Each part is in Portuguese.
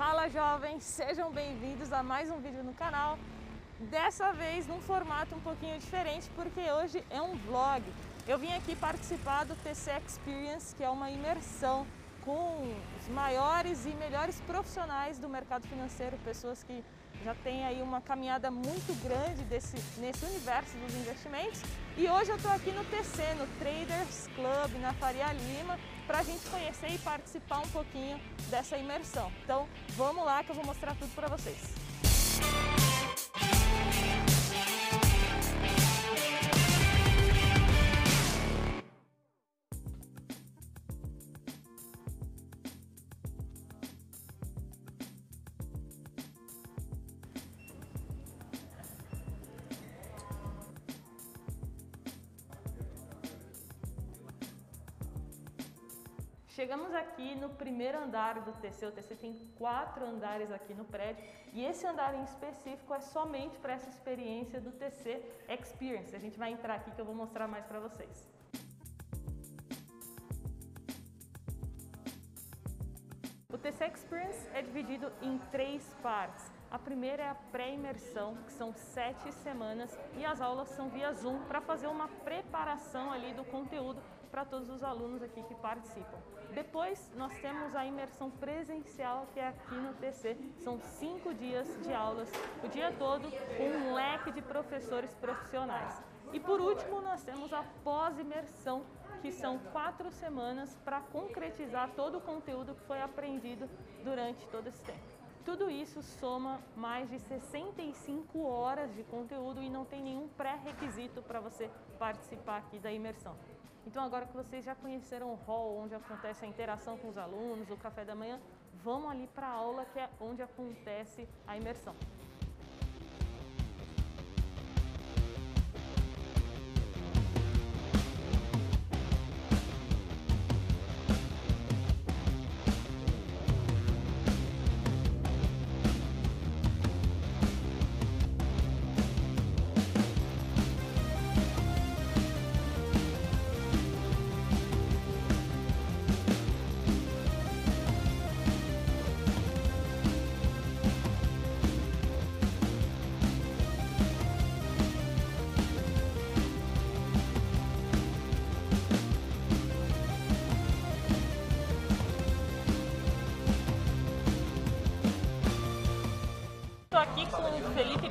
Fala jovens, sejam bem-vindos a mais um vídeo no canal. Dessa vez num formato um pouquinho diferente, porque hoje é um vlog. Eu vim aqui participar do TC Experience, que é uma imersão com os maiores e melhores profissionais do mercado financeiro, pessoas que já têm aí uma caminhada muito grande desse, nesse universo dos investimentos. E hoje eu estou aqui no TC, no Traders Club, na Faria Lima, para a gente conhecer e participar um pouquinho dessa imersão. Então vamos lá que eu vou mostrar tudo para vocês. Chegamos aqui no primeiro andar do TC. O TC tem quatro andares aqui no prédio e esse andar em específico é somente para essa experiência do TC Experience. A gente vai entrar aqui que eu vou mostrar mais para vocês. O TC Experience é dividido em três partes. A primeira é a pré-imersão, que são sete semanas, e as aulas são via Zoom para fazer uma preparação ali do conteúdo para todos os alunos aqui que participam. Depois nós temos a imersão presencial que é aqui no TC. São cinco dias de aulas o dia todo com um leque de professores profissionais. E por último nós temos a pós-imersão que são quatro semanas para concretizar todo o conteúdo que foi aprendido durante todo esse tempo. Tudo isso soma mais de 65 horas de conteúdo e não tem nenhum pré-requisito para você participar aqui da imersão. Então agora que vocês já conheceram o hall, onde acontece a interação com os alunos, o café da manhã, vamos ali para a aula que é onde acontece a imersão.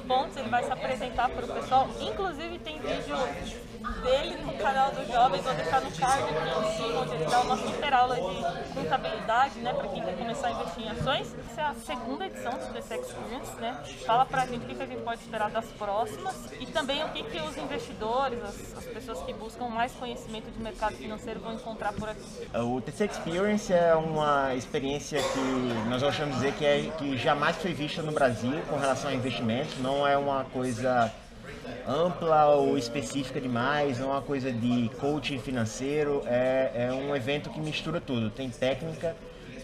Pontes, ele vai se apresentar para o pessoal. Inclusive tem vídeo dele canal dos jovens, vou deixar no card aqui em cima, onde ele dá uma super aula de contabilidade, né, para quem quer começar a investir em ações. Essa é a segunda edição do TC Experience, né? Fala pra gente o que a gente pode esperar das próximas e também o que, que os investidores, as, as pessoas que buscam mais conhecimento de mercado financeiro vão encontrar por aqui. O TC Experience é uma experiência que nós gostamos de dizer que, é, que jamais foi vista no Brasil com relação a investimentos, não é uma coisa ampla ou específica demais, não é uma coisa de coaching financeiro, é, é um evento que mistura tudo, tem técnica,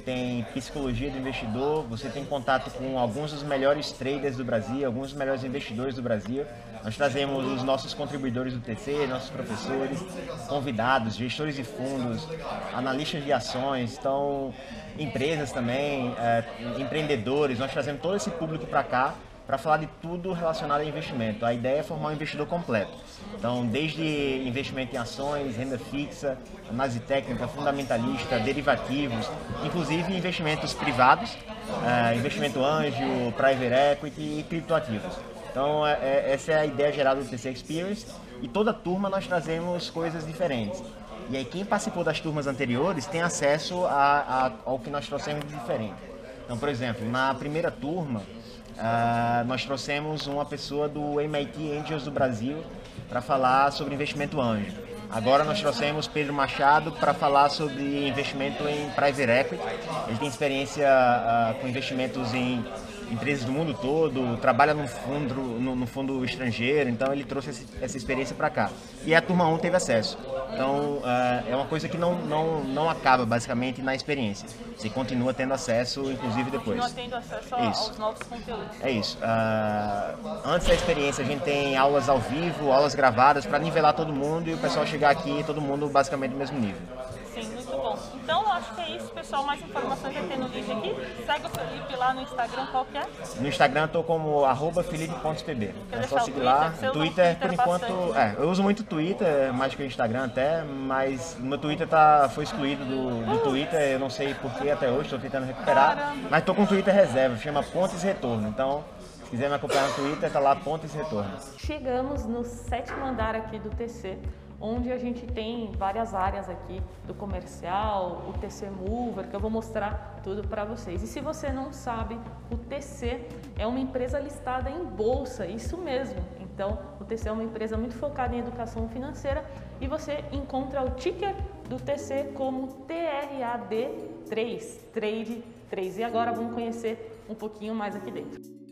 tem psicologia do investidor, você tem contato com alguns dos melhores traders do Brasil, alguns dos melhores investidores do Brasil. Nós trazemos os nossos contribuidores do TC, nossos professores, convidados, gestores de fundos, analistas de ações, então empresas também, é, empreendedores. Nós trazemos todo esse público para cá para falar de tudo relacionado a investimento. A ideia é formar um investidor completo. Então, desde investimento em ações, renda fixa, análise técnica, fundamentalista, derivativos, inclusive investimentos privados, uh, investimento anjo, private equity e criptoativos. Então, é, é, essa é a ideia geral do TC Experience e toda turma nós trazemos coisas diferentes. E aí, quem participou das turmas anteriores tem acesso a, a, ao que nós trouxemos de diferente. Então, por exemplo, na primeira turma, Uh, nós trouxemos uma pessoa do MIT Angels do Brasil para falar sobre investimento anjo. Agora nós trouxemos Pedro Machado para falar sobre investimento em private equity. Ele tem experiência uh, com investimentos em empresas do mundo todo, trabalha no fundo, no, no fundo estrangeiro, então ele trouxe esse, essa experiência para cá. E a turma 1 teve acesso. Então uh, é uma coisa que não, não, não acaba basicamente na experiência. Você continua tendo acesso, inclusive depois. Continua tendo acesso isso. aos novos conteúdos. É isso. Uh, antes da experiência a gente tem aulas ao vivo, aulas gravadas para nivelar todo mundo e o pessoal chegar aqui todo mundo basicamente no mesmo nível. Bom. Então, acho acho que é isso, pessoal. Mais informações vai ter no link aqui. Segue o Felipe lá no Instagram, qual que é? No Instagram eu tô como arroba felipe.pb. Quer É só o seguir Twitter? lá. O Twitter, por Twitter enquanto. bastante. É, eu uso muito Twitter, mais que o Instagram até, mas meu Twitter tá, foi excluído do, do Twitter, eu não sei porquê até hoje, tô tentando recuperar. Caramba. Mas tô com Twitter reserva, chama Pontes Retorno. Então, se quiser me acompanhar no Twitter, tá lá Pontes Retorno. Chegamos no sétimo andar aqui do TC, onde a gente tem várias áreas aqui do comercial, o TC Mover, que eu vou mostrar tudo para vocês. E se você não sabe, o TC é uma empresa listada em bolsa, isso mesmo. Então, o TC é uma empresa muito focada em educação financeira e você encontra o ticker do TC como TRAD3, Trade 3. E agora vamos conhecer um pouquinho mais aqui dentro.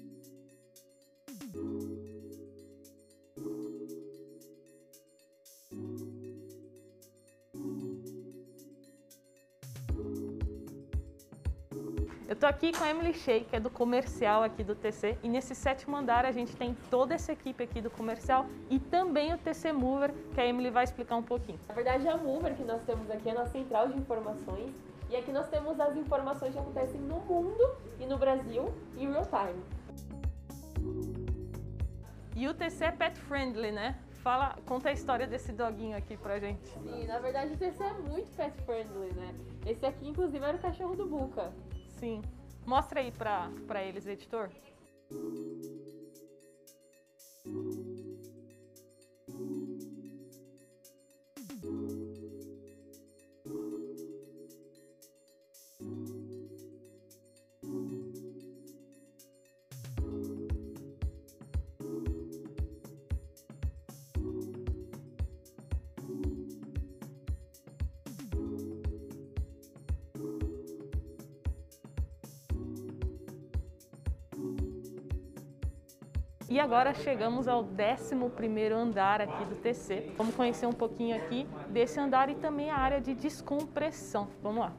Tô aqui com a Emily Shea, que é do comercial aqui do TC, e nesse sétimo andar a gente tem toda essa equipe aqui do comercial e também o TC Mover, que a Emily vai explicar um pouquinho. Na verdade, a Mover que nós temos aqui é a nossa central de informações. E aqui nós temos as informações que acontecem no mundo e no Brasil em real time. E o TC é pet friendly, né? Fala, conta a história desse doguinho aqui pra gente. E na verdade o TC é muito pet friendly, né? Esse aqui, inclusive, era o cachorro do Buca. Sim. Mostra aí pra eles, editor. E agora chegamos ao 11º andar aqui do TC. Vamos conhecer um pouquinho aqui desse andar e também a área de descompressão. Vamos lá.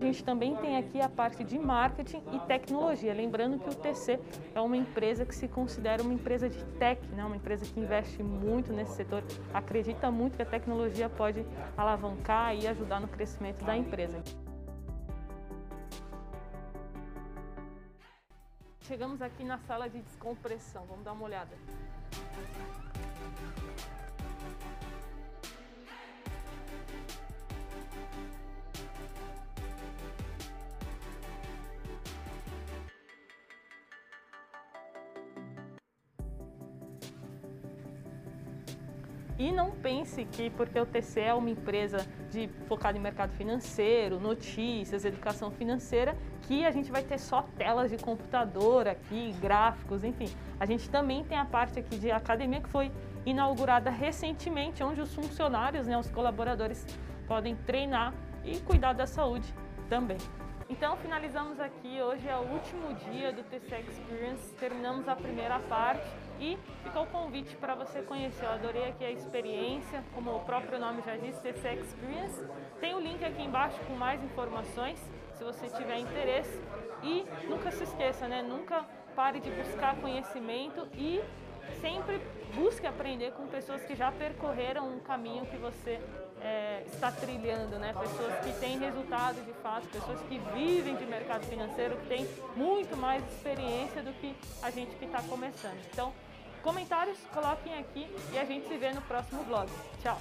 A gente também tem aqui a parte de marketing e tecnologia. Lembrando que o TC é uma empresa que se considera uma empresa de tech, né? uma empresa que investe muito nesse setor, acredita muito que a tecnologia pode alavancar e ajudar no crescimento da empresa. Chegamos aqui na sala de descompressão, vamos dar uma olhada. E não pense que porque o TC é uma empresa de focada em mercado financeiro, notícias, educação financeira, que a gente vai ter só telas de computador aqui, gráficos, enfim. A gente também tem a parte aqui de academia que foi inaugurada recentemente, onde os funcionários, né, os colaboradores podem treinar e cuidar da saúde também. Então finalizamos aqui, hoje é o último dia do TC Experience, terminamos a primeira parte e ficou o convite para você conhecer. Eu adorei aqui a experiência, como o próprio nome já diz, TC Experience. Tem o link aqui embaixo com mais informações, se você tiver interesse. E nunca se esqueça, né? Nunca pare de buscar conhecimento e sempre busque aprender com pessoas que já percorreram um caminho que você é, está trilhando, né? Pessoas que têm resultado de fato, pessoas que vivem de mercado financeiro, que têm muito mais experiência do que a gente que está começando. Então, comentários, coloquem aqui e a gente se vê no próximo vlog. Tchau!